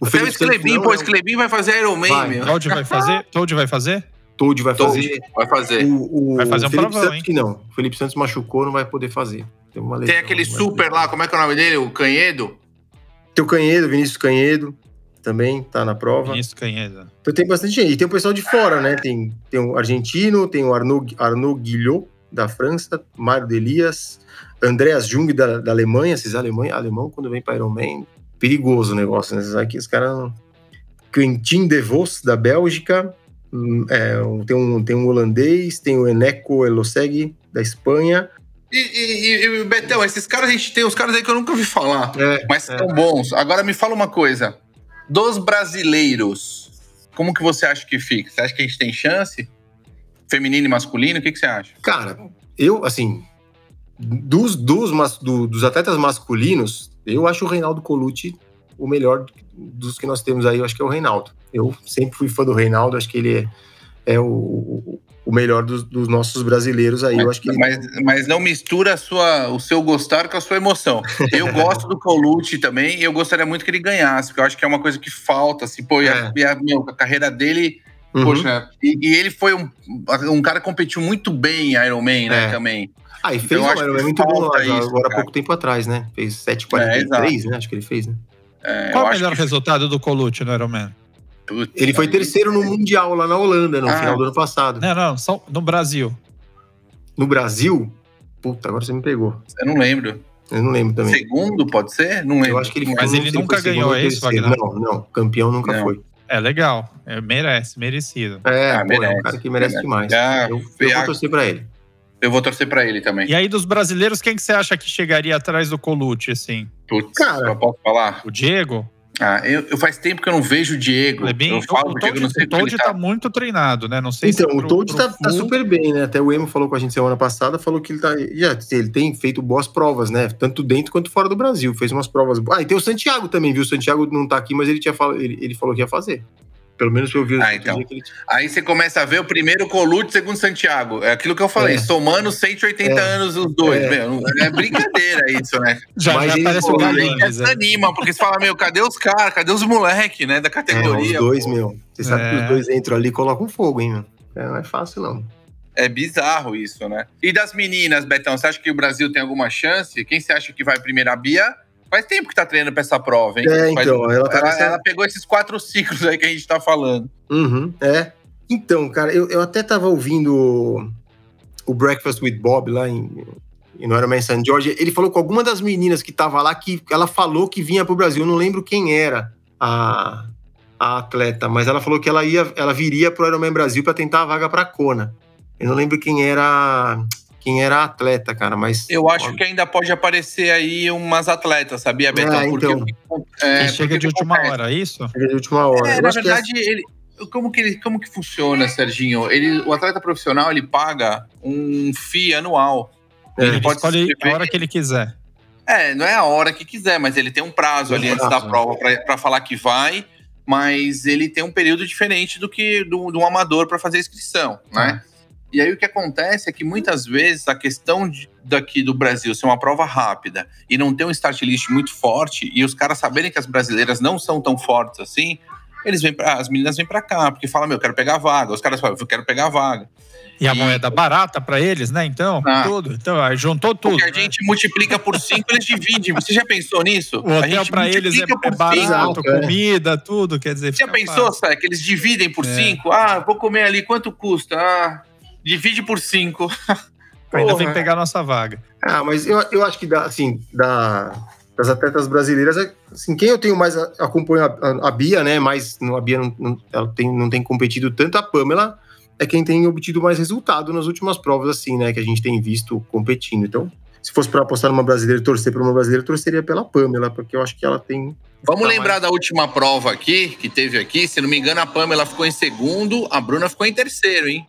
O Até o Felipe Santos Sclebin, não, pô, o né? Sclebin vai fazer Iron Man, Vai. meu. Vai fazer? [LAUGHS] Toad vai fazer? Toad vai fazer. vai fazer. O, o Vai fazer um Felipe provão, Santos hein? que não. O Felipe Santos machucou, não vai poder fazer. Tem, uma Tem lesão, aquele não vai super lá, como é que é o nome dele? O Canhedo? Tem o Canhedo, Vinícius Canhedo, também tá na prova. Vinícius Canheda. Então tem bastante gente. E tem o pessoal de fora, né? Tem, tem o argentino, tem o Arnaud, Arnaud Guillot, da França, Mário Delias, Andreas Jung, da, da Alemanha. Esses alemães, alemão, quando vem para Ironman, perigoso o negócio, né? Esses aqui, os caras... Quentin De Vos, da Bélgica. Hum, é, tem, um, tem um holandês, tem o Eneco Elosegui, da Espanha. E, e, e, Betão, esses caras, a gente tem uns caras aí que eu nunca ouvi falar, É, mas é. são bons. Agora me fala uma coisa. Dos brasileiros, como que você acha que fica? Você acha que a gente tem chance? Feminino e masculino? O que, que você acha? Cara, eu, assim, dos, dos, mas- do- dos atletas masculinos, eu acho o Reinaldo Colucci o melhor dos que nós temos aí, eu acho que é o Reinaldo. Eu sempre fui fã do Reinaldo, acho que ele é, é o, o, melhor dos, dos nossos brasileiros aí. eu acho que Mas, mas não mistura a sua, o seu gostar com a sua emoção. Eu [LAUGHS] gosto do Colucci também e eu gostaria muito que ele ganhasse, porque eu acho que é uma coisa que falta. Assim, pô, e a, É. e a- meu, a carreira dele, Uhum. poxa, e, e ele foi um, um cara que competiu muito bem em Iron Man, né, É. também. Ah, e fez eu um acho que Ironman muito bom lá, isso, agora há pouco tempo atrás, né? Fez É, 7,43, né? Acho que ele fez, né? É, Qual o melhor que- resultado do Colucci no Ironman? Putz, Ele foi terceiro no Mundial lá na Holanda, no Ah. final do ano passado. Não, não, só no Brasil. No Brasil, puta, agora você me pegou. Eu não lembro. Eu não lembro também. Segundo, pode ser? Não lembro. Eu acho que ele Mas ele nunca ganhou, ou é isso. Wagner? Não, não. Campeão nunca Não. foi. É legal. É, merece, merecido. É, Ah, pô, é um merece, cara que merece merece. demais. Eu, eu vou torcer pra ele. Eu vou torcer pra ele também. E aí, dos brasileiros, quem que você acha que chegaria atrás do Colucci, assim? Putz, Cara. eu posso falar? O Diego? Ah, eu, eu faz tempo que eu não vejo o Diego. Lebin? eu falo o pro Diego, não sei o Todd tá tá. muito treinado, né? Não sei Então, se o pro- Toad pro tá, tá super bem, né? Até o Emo falou com a gente semana passada, falou que ele tá. Já, ele tem feito boas provas, né? Tanto dentro quanto fora do Brasil. Fez umas provas. boas. Ah, e tem o Santiago também, viu? O Santiago não tá aqui, mas ele tinha fal... ele, ele falou que ia fazer. Pelo menos eu vi Ah, então. ele tinha- Aí você começa a ver o primeiro Colucci, segundo Santiago. É aquilo que eu falei, É. somando 180 É. anos os dois. É. Meu, é brincadeira [LAUGHS] isso, né? Já, Mas já parece o falou, Galinhas. Até né? desanima, porque você fala, meu, cadê os caras? Cadê os moleque, né? Da É, categoria. os dois, pô? meu. Você sabe que É. os dois entram ali e colocam fogo, hein, meu? É, não é fácil, não. É bizarro isso, né? E das meninas, Betão, você acha que o Brasil tem alguma chance? Quem você acha que vai primeiro? A Bia faz tempo que tá treinando pra essa prova, hein? É, Faz- então, ela tá ela, nessa- ela pegou esses quatro ciclos aí que a gente tá falando. Uhum, é. Então, cara, eu, eu até tava ouvindo o Breakfast with Bob lá em, em no Ironman St. George. Ele falou com alguma das meninas que tava lá que ela falou que vinha pro Brasil. Eu não lembro quem era a, a atleta, mas ela falou que ela ia, ela viria pro Ironman Brasil para tentar a vaga para Kona. Eu não lembro quem era quem era atleta, cara, mas Eu acho que ainda pode aparecer aí umas atletas, sabia, Betão? É, Porque então. o que- Ele é, porque chega o de última acontece? hora, é isso? de última hora. É, na que verdade, ele, como, que ele, como que funciona, Serginho? Ele, o atleta profissional ele paga um FII anual. É. Ele pode escolhe se inscrever- a hora que ele quiser. É, não é a hora que quiser, mas ele tem um prazo Tem ali um antes da prazo, prova para falar que vai, mas ele tem um período diferente do que do, do amador para fazer a inscrição, né? E aí o que acontece é que muitas vezes a questão de- daqui do Brasil ser uma prova rápida e não ter um start list muito forte e os caras saberem que as brasileiras não são tão fortes assim, eles vêm pra, as meninas vêm para cá porque falam meu, eu quero pegar a vaga. Os caras falam, eu quero pegar a vaga. E a moeda barata pra eles, né? Então, Ah. tudo. Então, aí juntou tudo. Porque a né? gente multiplica por cinco, eles dividem. Você já pensou nisso? O a hotel gente pra eles é, é barato, cinco, é. comida, tudo. Quer dizer, Você já pensou. Sé, que eles dividem por É. cinco? Ah, vou comer ali, quanto custa? Ah, divide por cinco. [LAUGHS] Ainda Porra. vem pegar a nossa vaga. Ah, mas eu, eu acho que da, assim, da, das atletas brasileiras, é, assim, quem eu tenho mais a- acompanho a, a, a Bia, né? Mas não, a Bia não, não, ela tem, não tem competido tanto, a Pamela é quem tem obtido mais resultado nas últimas provas, assim, né? Que a gente tem visto competindo. Então, se fosse para apostar numa brasileira e torcer para uma brasileira, eu torceria pela Pamela, porque eu acho que ela tem. Vamos Tá lembrar mais- da última prova aqui, que teve aqui. Se não me engano, a Pamela ficou em segundo, a Bruna ficou em terceiro, hein?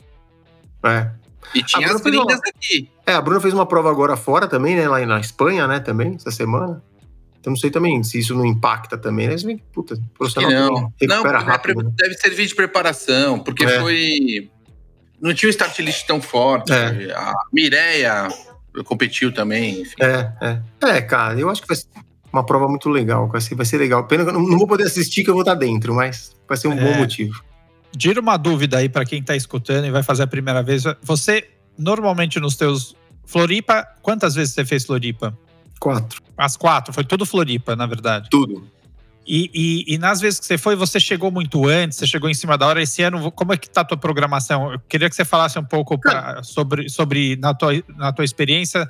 É. E tinha as fez uma- aqui. é, a Bruna fez uma prova agora fora também, né? Lá na Espanha, né? Também, essa semana. Então não sei também se isso não impacta também, né? Mas, Puta, profissional não. Não, porque rápido. né? deve servir de preparação, porque É. foi. Não tinha um start list tão forte. É. A Mireia competiu também, enfim. É, é. É, cara, eu acho que vai ser uma prova muito legal. Vai ser, vai ser legal. Pena que eu não, não vou poder assistir, que eu vou estar dentro, mas vai ser um É. bom motivo. Tira uma dúvida aí pra quem tá escutando e vai fazer a primeira vez. Você, normalmente nos teus. Floripa, quantas vezes você fez Floripa? Quatro. As quatro, foi tudo Floripa, na verdade. Tudo. E, e- e nas vezes que você foi, você chegou muito antes, você chegou em cima da hora. Esse ano, como é que tá a tua programação? Eu queria que você falasse um pouco pra- sobre, sobre na, tua, na tua experiência,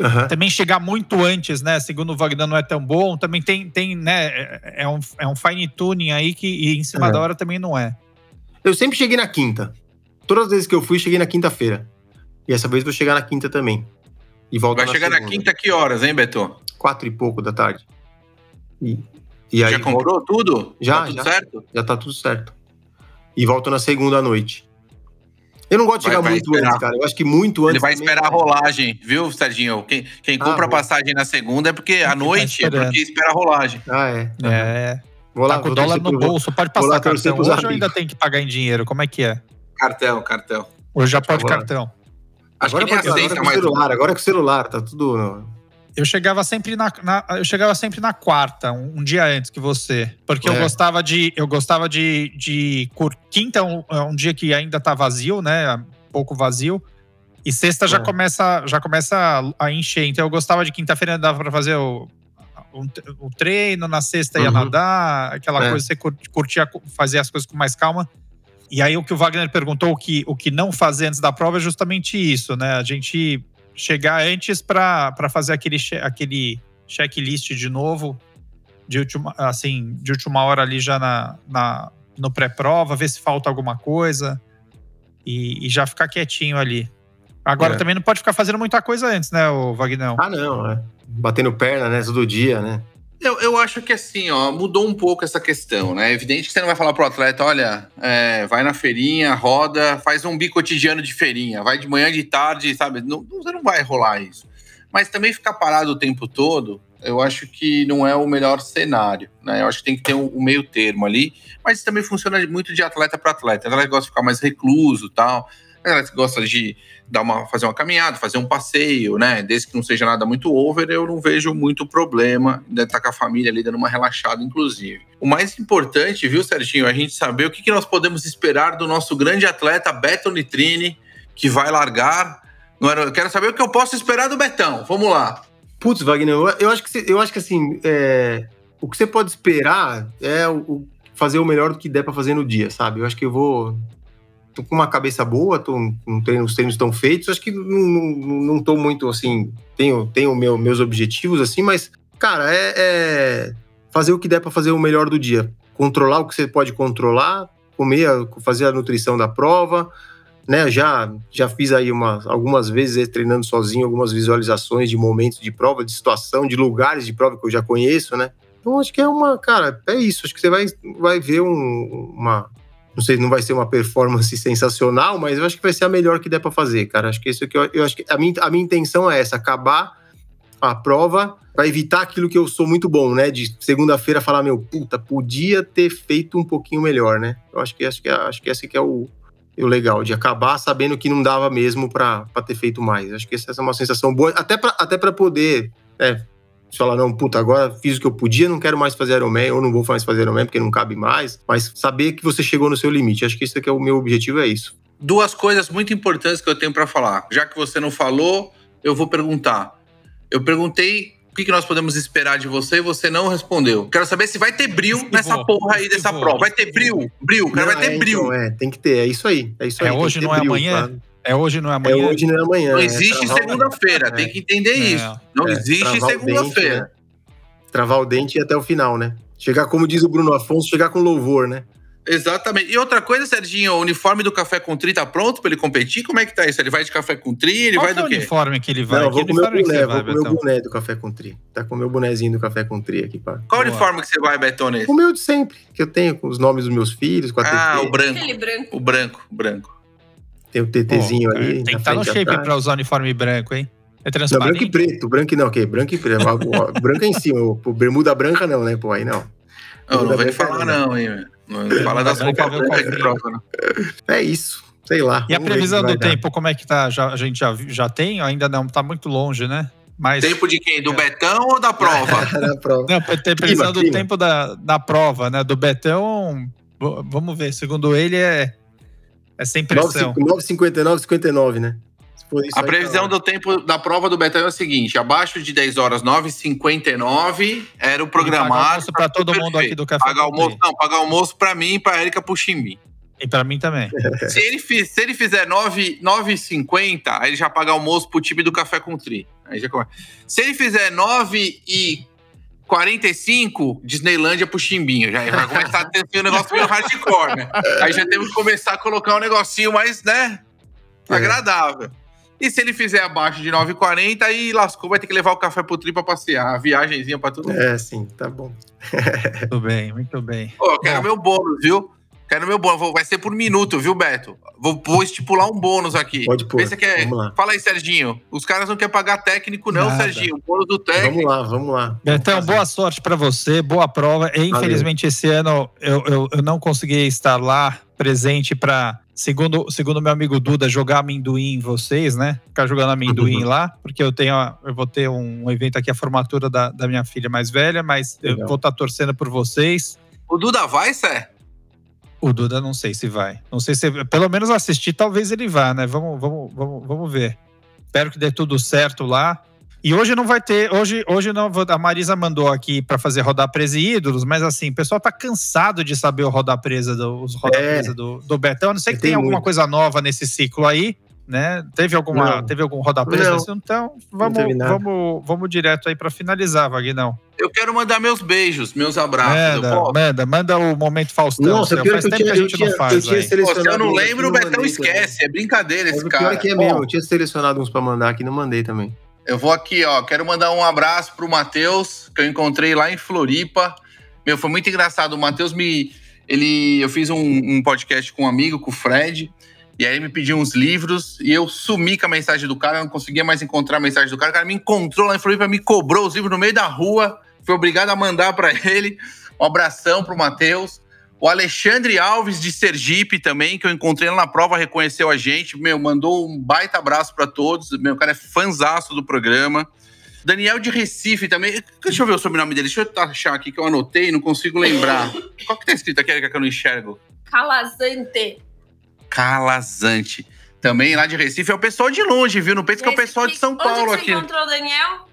Aham. também chegar muito antes, né? Segundo o Wagner não é tão bom, também tem, tem né? É é um, é um fine tuning aí que em cima É. da hora também não é. Eu sempre cheguei na quinta. Todas as vezes que eu fui, cheguei na quinta-feira. E essa vez vou chegar na quinta também. E volto Vai chegar na segunda. quinta que horas, hein, Beto? Quatro e pouco da tarde. E, e aí já comprou tudo? Já, Tá tudo já. certo? já tá tudo certo. E volto na segunda à noite. Eu não gosto de Vai- chegar vai muito esperar. antes, cara. Eu acho que muito antes. Ele vai também- esperar a rolagem, viu, Serginho? Quem, quem Ah, compra vou. passagem na segunda é porque à tá noite é porque espera a rolagem. Ah, é. É. Vou lá, tá com o vou dólar no pro- bolso, pode lá passar torcer cartão. Hoje ou amigos. ainda tem que pagar em dinheiro? Como é que é? Cartão, cartão. Hoje já pode lá. cartão. Acho Agora, que nem pode- agora com o mais. celular, agora é com o celular, tá tudo. Eu chegava sempre na, na- eu chegava sempre na quarta, um, um dia antes que você, porque eu É. gostava de eu gostava de, de cur- quinta é um, é um dia que ainda tá vazio, né, pouco vazio. E sexta já É. começa já começa a- a encher. Então eu gostava de quinta-feira dava pra fazer o, o, o treino, na sexta ia Uhum. nadar, aquela É. coisa você cur- curtia fazer as coisas com mais calma. E aí o que o Wagner perguntou, o que, o que não fazer antes da prova é justamente isso, né? A gente chegar antes para fazer aquele, aquele checklist de novo, de última, assim, de última hora ali já na, na, no pré-prova, ver se falta alguma coisa e, e já ficar quietinho ali. Agora É. também não pode ficar fazendo muita coisa antes, né, o Vagnão? Ah, não, é. Batendo perna, né? Todo dia, né? Eu, eu acho que assim, ó, mudou um pouco essa questão, né? É evidente que você não vai falar pro atleta, olha, é, vai na feirinha, roda, faz um bico cotidiano de feirinha, vai de manhã, de tarde, sabe? Não, não- você não vai rolar isso. Mas também ficar parado o tempo todo, eu acho que não é o melhor cenário, né? Eu acho que tem que ter um, um meio termo ali, mas isso também funciona muito de atleta para atleta. Atleta que gosta de ficar mais recluso e tal, atleta que gosta de dar uma, fazer uma caminhada, fazer um passeio, né? Desde que não seja nada muito over, eu não vejo muito problema de estar com a família ali dando uma relaxada, inclusive. O mais importante, viu, Serginho, é a gente saber o que, que nós podemos esperar do nosso grande atleta Beto Nitrini, que vai largar. Eu quero saber o que eu posso esperar do Betão. Vamos lá. Putz, Wagner, eu, acho que, eu acho que assim, é, o que você pode esperar é o, fazer o melhor do que der pra fazer no dia, sabe? Eu acho que eu vou. Tô com uma cabeça boa, tô, os treinos estão feitos, acho que não, tô muito assim. Tenho, tenho meu, meus objetivos, assim, mas, cara, é, é fazer o que der pra fazer o melhor do dia. Controlar o que você pode controlar, comer, fazer a nutrição da prova, né, já, já fiz aí umas, algumas vezes treinando sozinho, algumas visualizações de momentos de prova, de situação, de lugares de prova que eu já conheço, né? Então acho que é uma, cara, é isso. Acho que você vai, vai ver um- uma. Não sei, não vai ser uma performance sensacional, mas eu acho que vai ser a melhor que der pra fazer, cara. Acho que isso que eu, eu acho que a minha, a minha intenção é essa, acabar a prova para evitar aquilo que eu sou muito bom, né? De segunda-feira falar, meu, puta, podia ter feito um pouquinho melhor, né? Eu acho que acho que acho que esse que é o, o legal, de acabar sabendo que não dava mesmo para ter feito mais. Acho que essa é uma sensação boa, até para até pra poder é, falar, não, puta, agora fiz o que eu podia, não quero mais fazer Ironman, ou não vou mais fazer Ironman porque não cabe mais, mas saber que você chegou no seu limite. Acho que isso aqui é o meu objetivo, é isso. Duas coisas muito importantes que eu tenho para falar. Já que você não falou, eu vou perguntar. Eu perguntei o que, que nós podemos esperar de você e você não respondeu. Quero saber se vai ter bril Esquivou, nessa porra aí dessa prova. Vai ter bril, bril, cara, Não, vai ter é, bril. então, é, tem que ter, é isso aí. É isso É aí. tem hoje, não é brilho, amanhã? tá? É hoje, não é É amanhã? hoje, não é amanhã. Não é existe o- segunda-feira, é. tem que entender É. isso. Não É, existe segunda-feira. né? Travar o dente e ir até o final, né? Chegar, como diz o Bruno Afonso, chegar com louvor, né? Exatamente. E outra coisa, Serginho, o uniforme do Café com Tri tá pronto pra ele competir? Como é que tá isso? Ele vai de Café com Tri? Ele Qual vai é do o quê? uniforme que ele vai? não, vou com o meu boné, vou vai, com meu boné do Café com Tri. Tá com o meu bonezinho do Café com Tri aqui, pá. Qual Boa. uniforme que você vai, Betone? O meu de sempre, que eu tenho com os nomes dos meus filhos, com a Ah, TT. o branco. Aquele branco. O branco, o branco. Tem o TTzinho Pô, ali. é, Tem que estar no frente e shape pra usar uniforme branco, hein? É Não, transparente? branco e preto. Branco não, o quê? Branco e preto. O- o- branco é em cima. O, o bermuda branca não, né? Pô, aí não. Não, não vem branca falar não. não, hein? velho. Não fala das branca roupas brancas não. É isso. Sei lá. E a previsão o do vai dar. tempo, como é que tá? Já, a gente já, já tem? Ainda não, tá muito longe, né? Mas. Tempo de quem? Do Betão ou da prova? [LAUGHS] Na prova. Não, tem previsão do clima. tempo da, da prova, né? Do Betão. Vamos ver. Segundo ele, é, é sem pressão. 9,59, 59, né? A aí, previsão tá do tempo da prova do Betão é o seguinte: abaixo de 10 horas, 9h59 era o Pagar programado. almoço pra todo mundo aqui do Café Pagar almoço, não, pagar almoço pra mim e pra Erika Puximbi. E pra mim também. [LAUGHS] Se ele, se ele fizer 9 9,50, aí ele já paga almoço pro time do Café com Tri. Aí já começa. Se ele fizer 9 e 45, Disneylândia pro Chimbinho. Já vai começar a ter um negócio meio hardcore, né? Aí já temos que começar a colocar um negocinho mais, né? É. Agradável. E se ele fizer abaixo de 9,40, aí lascou, vai ter que levar o café pro tri pra passear. A viagenzinha pra tudo. É, sim, tá bom. [LAUGHS] Muito bem, muito bem. Pô, eu quero Bom. meu bônus, viu? Quero meu bônus. Vai ser por minuto, viu, Beto? Vou, vou estipular um bônus aqui. Pode pôr. Quer. Vamos lá. Fala aí, Serginho. Os caras não querem pagar técnico, não, Nada. Serginho. O bônus do técnico. Vamos lá, vamos lá. Betão, boa sorte pra você, boa prova. E, infelizmente, esse ano eu, eu, eu não consegui estar lá presente para, segundo, segundo meu amigo Duda, jogar amendoim em vocês, né? Ficar jogando amendoim Uhum. lá, porque eu tenho, eu vou ter um evento aqui, a formatura da, da minha filha mais velha, mas eu Legal. vou estar torcendo por vocês. O Duda vai, Sé? O Duda não sei se vai. Não sei se. Pelo menos assistir, talvez ele vá, né? Vamos, vamos, vamos, vamos ver. Espero que dê tudo certo lá. E hoje não vai ter. Hoje, hoje não. A Marisa mandou aqui para fazer rodar presa e ídolos, mas assim, o pessoal tá cansado de saber o rodar presa do, os rodar É. presa do, do Betão. A não sei que Tem alguma coisa nova nesse ciclo aí, né? Teve alguma, Não. teve algum rodapé? Não. Então, vamos, vamos, vamos direto aí para finalizar, Vagnão. Eu quero mandar meus beijos, meus abraços. Manda, manda, manda o momento Faustão. Nossa, seu. Faz que tempo tinha, que a gente tinha, não faz, eu. Pô, se eu não lembro, o Betão também. esquece. É brincadeira esse o pior cara. é que é mesmo. Eu tinha selecionado uns pra mandar aqui, não mandei também. Eu vou aqui, ó. Quero mandar um abraço pro Matheus, que eu encontrei lá em Floripa. Meu, foi muito engraçado. O Matheus me. Ele, eu fiz um, um podcast com um amigo, com o Fred. E aí ele me pediu uns livros e eu sumi com a mensagem do cara, não conseguia mais encontrar a mensagem do cara. O cara me encontrou lá em Floripa, me cobrou os livros no meio da rua. Fui obrigado a mandar para [LAUGHS] ele. Um abração pro Matheus. O Alexandre Alves de Sergipe também, que eu encontrei lá na prova, reconheceu a gente. Meu, mandou um baita abraço para todos. Meu, cara é fanzaço do programa. Daniel de Recife também. Deixa eu ver o sobrenome dele. Deixa eu achar aqui que eu anotei, não consigo lembrar. Qual que tá escrito aqui, que eu não enxergo? Calazante. Calazante. Também lá de Recife. É o pessoal de longe, viu? Não pensa que é o pessoal de São Paulo Onde aqui. você encontrou o Daniel?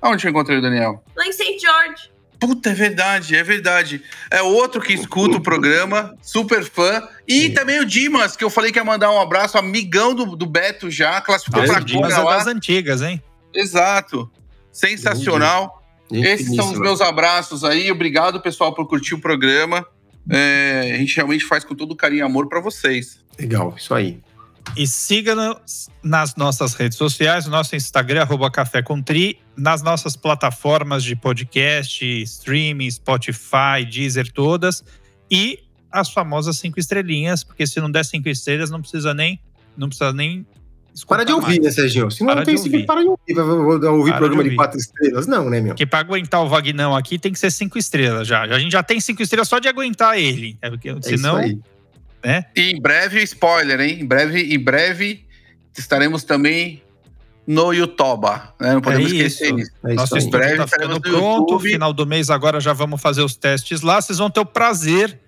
Aonde eu encontrei o Daniel? Lá em St. George. Puta, é verdade, é verdade. É outro que escuta o programa, super fã. E também o Dimas, que eu falei que ia mandar um abraço, amigão do, do Beto já, classificou Ah, pra o Dimas é lá. das antigas, hein? Exato. Sensacional. Esses são os meus abraços aí. Obrigado, pessoal, por curtir o programa. É, a gente realmente faz com todo carinho e amor pra vocês. Legal, isso aí. E siga-nos nas nossas redes sociais, no nosso Instagram, arroba Café com Tri, nas nossas plataformas de podcast, streaming, Spotify, Deezer, todas. E as famosas cinco estrelinhas, porque se não der cinco estrelas, não precisa nem. Não precisa nem. Para de ouvir, mais. né, Serginho? Se não Para tem de ouvir. para de ouvir. Vou vou ouvir Para programa de de, ouvir. quatro estrelas? Não, né, meu? Porque para aguentar o Vagnão aqui tem que ser cinco estrelas já. A gente já tem cinco estrelas só de aguentar ele. É porque, É senão. isso aí. E em breve, spoiler, hein? Em breve, em breve estaremos também no Yutoba. Né? Não podemos É esquecer isso. isso. É isso Nosso aí. estúdio breve tá estaremos ficando no pronto. YouTube. Final do mês agora já vamos fazer os testes lá. Vocês vão ter o prazer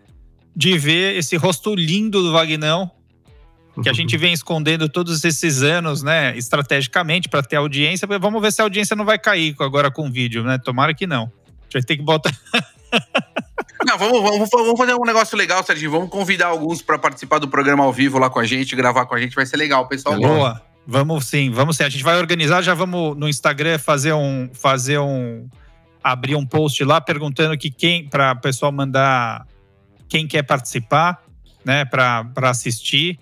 de ver esse rosto lindo do Vagnão, que a gente [LAUGHS] vem escondendo todos esses anos, né, estrategicamente para ter audiência. Vamos ver se a audiência não vai cair agora com o vídeo, né? Tomara que não. A gente vai ter que botar. [LAUGHS] Não, vamos, vamos, vamos fazer um negócio legal, Serginho. Vamos convidar alguns para participar do programa ao vivo lá com a gente, gravar com a gente. Vai ser legal, pessoal. Boa. Vamos sim, vamos sim. A gente vai organizar, já vamos no Instagram fazer um fazer um abrir um post lá perguntando que quem para o pessoal mandar quem quer participar, né, para assistir.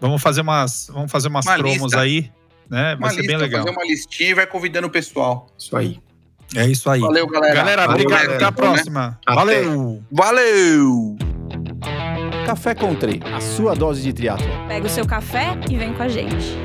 Vamos fazer umas vamos fazer umas Uma promos lista. aí, né? Vai Uma ser lista, bem legal. fazer uma listinha e vai convidando o pessoal. Isso aí. É isso aí. Valeu, galera. Galera, Valeu, obrigado, galera. até a próxima. Até. Valeu. Valeu! Café com Tri, a sua dose de triatlo. Pega o seu café e vem com a gente.